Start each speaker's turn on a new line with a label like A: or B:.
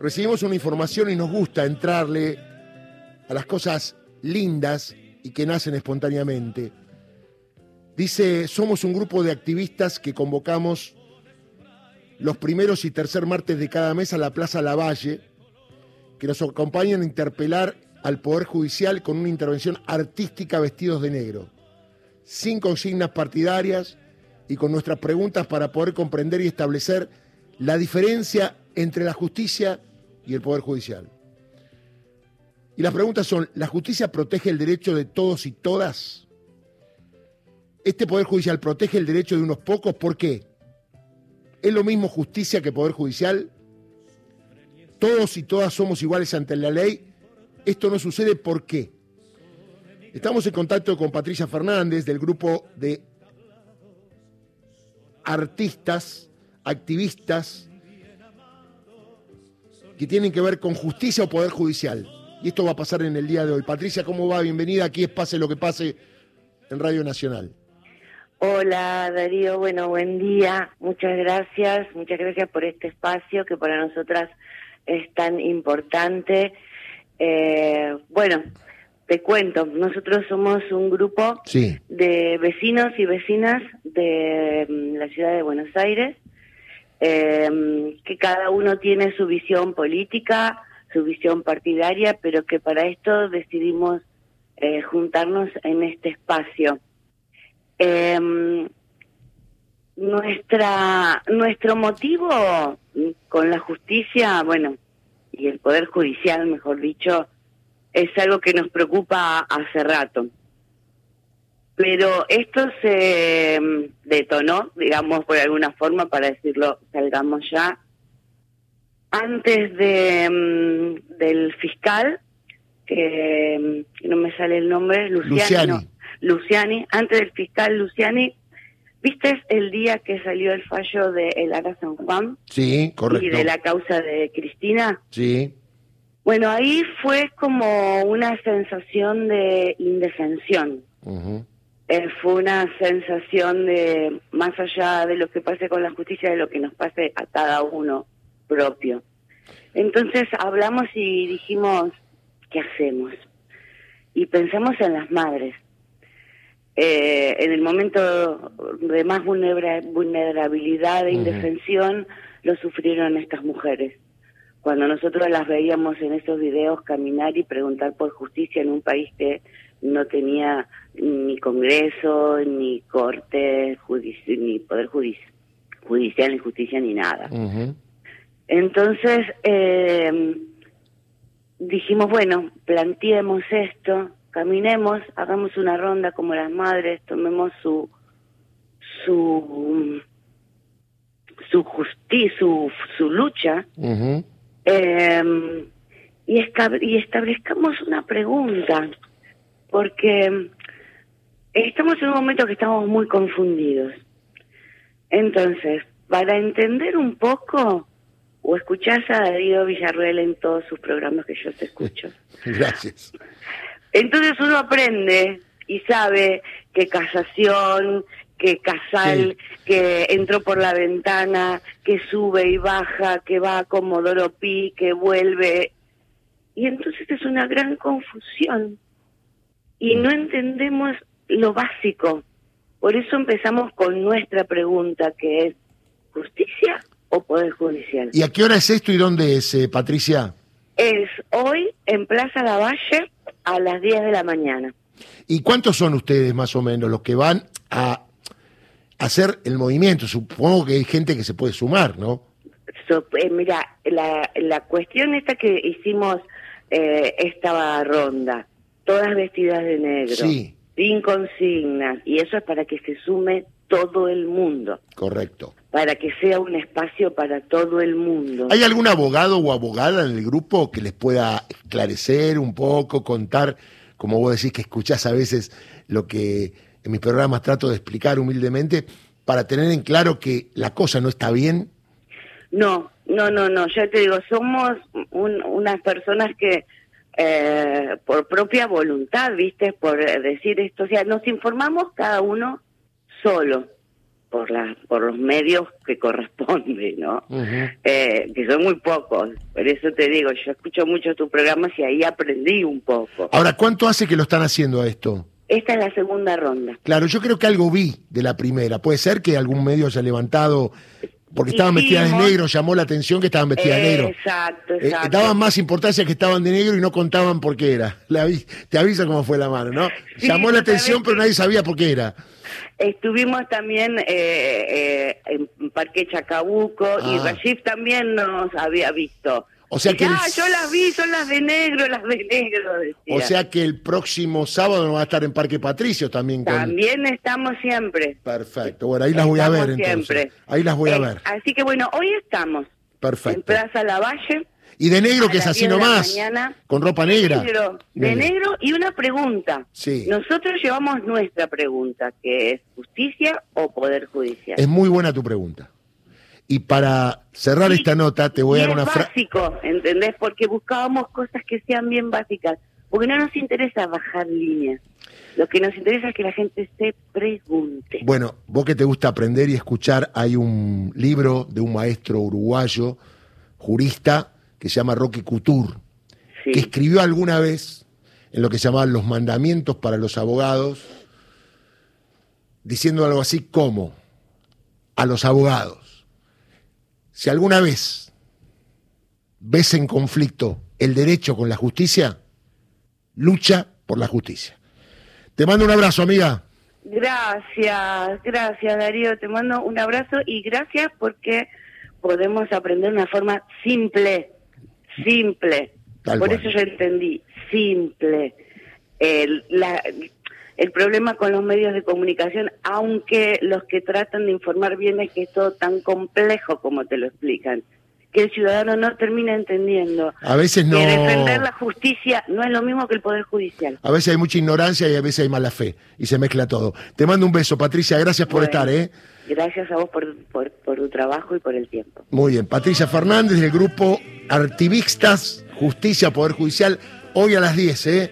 A: recibimos una información y nos gusta entrarle a las cosas lindas y que nacen espontáneamente. Dice, somos un grupo de activistas que convocamos los primeros y tercer martes de cada mes a la Plaza Lavalle, que nos acompañan a interpelar al Poder Judicial con una intervención artística vestidos de negro, sin consignas partidarias y con nuestras preguntas para poder comprender y establecer la diferencia entre la justicia y el Poder Judicial. Y las preguntas son, ¿la justicia protege el derecho de todos y todas? ¿Este Poder Judicial protege el derecho de unos pocos? ¿Por qué? ¿Es lo mismo justicia que Poder Judicial? ¿Todos y todas somos iguales ante la ley? Esto no sucede ¿por qué? Estamos en contacto con Patricia Fernández del grupo de artistas, activistas, que tienen que ver con justicia o poder judicial. Y esto va a pasar en el día de hoy. Patricia, ¿cómo va? Bienvenida. Aquí es Pase lo que pase en Radio Nacional.
B: Hola Darío, bueno, buen día. Muchas gracias. Muchas gracias por este espacio que para nosotras es tan importante. Eh, bueno, te cuento, nosotros somos un grupo de vecinos y vecinas de mm, la ciudad de Buenos Aires, eh, que cada uno tiene su visión política, su visión partidaria, pero que para esto decidimos eh, juntarnos en este espacio. Eh, nuestra nuestro motivo con la justicia, bueno, y el poder judicial, mejor dicho, es algo que nos preocupa hace rato. Pero esto se mm, detonó, digamos, por alguna forma, para decirlo, salgamos ya, antes de mm, del fiscal, que mm, no me sale el nombre, Luciani. Luciani. antes del fiscal Luciani, ¿viste el día que salió el fallo de El Ara San Juan?
A: Sí, correcto.
B: Y de la causa de Cristina.
A: Sí.
B: Bueno, ahí fue como una sensación de indefensión. Eh, fue una sensación de, más allá de lo que pase con la justicia, de lo que nos pase a cada uno propio. Entonces hablamos y dijimos, ¿qué hacemos? Y pensamos en las madres. Eh, en el momento de más vulnerabilidad e indefensión, lo sufrieron estas mujeres. Cuando nosotros las veíamos en esos videos caminar y preguntar por justicia en un país que no tenía ni Congreso, ni Corte, ni Poder Judicial, ni Justicia, ni nada. Entonces, eh, dijimos, bueno, planteemos esto, caminemos, hagamos una ronda como las madres, tomemos su su su justicia, su, su lucha, eh, y, y establezcamos una pregunta, porque estamos en un momento que estamos muy confundidos. Entonces, para entender un poco, o escuchás a Darío Villarruel en todos sus programas que yo te escucho.
A: Gracias.
B: Entonces uno aprende y sabe que casación, que Casal, que entró por la ventana, que sube y baja, que va a Comodoro Pi, que vuelve. Y entonces es una gran confusión. Y no entendemos lo básico. Por eso empezamos con nuestra pregunta, que es, ¿justicia o Poder Judicial.
A: ¿Y a qué hora es esto y dónde es, eh, Patricia?
B: Es hoy en Plaza Lavalle a las 10 de la mañana.
A: ¿Y cuántos son ustedes más o menos los que van a hacer el movimiento? Supongo que hay gente que se puede sumar, ¿no?
B: Eh, mira, la, la cuestión esta que hicimos eh, esta ronda, todas vestidas de negro, sin consignas, y eso es para que se sume todo el mundo.
A: Correcto
B: para que sea un espacio para todo el mundo.
A: ¿Hay algún abogado o abogada en el grupo que les pueda esclarecer un poco, contar, como vos decís que escuchás a veces lo que en mis programas trato de explicar humildemente, para tener en claro que la cosa no está bien?
B: No, no, no, no, ya te digo, somos unas personas que eh, por propia voluntad, viste, por decir esto, o sea, nos informamos cada uno solo por la, por los medios que corresponde, ¿no? eh, que son muy pocos. Por eso te digo, yo escucho mucho tus programas y ahí aprendí un poco.
A: Ahora, ¿cuánto hace que lo están haciendo a esto?
B: Esta es la segunda ronda.
A: Claro, yo creo que algo vi de la primera. Puede ser que algún medio haya levantado porque estaban vestidas de negro, llamó la atención que estaban vestidas de negro.
B: Exacto,
A: Eh,
B: exacto.
A: daban más importancia que estaban de negro y no contaban por qué era. Te avisa cómo fue la mano, ¿no?
B: Sí,
A: llamó la atención, pero nadie sabía por qué era.
B: Estuvimos también eh, eh, en Parque Chacabuco y
A: Ah.
B: Rashid también nos había visto.
A: O sea que el-
B: "Ah, yo las vi, son las de negro, las de negro. Decía.
A: O sea que el próximo sábado va a estar en Parque Patricio también. Con...
B: También estamos siempre.
A: Perfecto. Bueno, ahí las voy a ver
B: Estamos
A: entonces.
B: siempre.
A: Ahí las voy a
B: Eh,
A: ver.
B: Así que bueno, hoy estamos en
A: Perfecto.
B: Plaza Lavalle.
A: Y de negro
B: a
A: que es así
B: 10 de la
A: nomás.
B: mañana.
A: Con ropa negra.
B: Negro, de
A: Negro.
B: negro y una pregunta.
A: Sí.
B: Nosotros llevamos nuestra pregunta, que es justicia o poder judicial.
A: Es muy buena tu pregunta. Y para cerrar
B: Sí,
A: esta nota, te voy a dar una frase.
B: básico, ¿entendés? Porque buscábamos cosas que sean bien básicas. Porque no nos interesa bajar líneas. Lo que nos interesa es que la gente se pregunte.
A: Bueno, vos que te gusta aprender y escuchar, hay un libro de un maestro uruguayo, jurista, que se llama Roque Couture,
B: Sí.
A: que escribió alguna vez en lo que se llamaban los mandamientos para los abogados, diciendo algo así como a los abogados, si alguna vez ves en conflicto el derecho con la justicia, lucha por la justicia. Te mando un abrazo, amiga.
B: Gracias, gracias Darío. Te mando un abrazo y gracias porque podemos aprender de una forma simple, simple.
A: Tal
B: Por
A: cual.
B: eso yo entendí, simple. La- el problema con los medios de comunicación, aunque los que tratan de informar bien es que es todo tan complejo como te lo explican, que el ciudadano no termina entendiendo.
A: A veces no.
B: Que defender la justicia no es lo mismo que el Poder Judicial.
A: A veces hay mucha ignorancia y a veces hay mala fe y se mezcla todo. Te mando un beso, Patricia. Gracias por
B: Bueno,
A: estar, ¿eh?
B: Gracias a vos por, por, por tu trabajo y por el tiempo.
A: Muy bien. Patricia Fernández del grupo Activistas Justicia Poder Judicial. Hoy a las 10, ¿eh?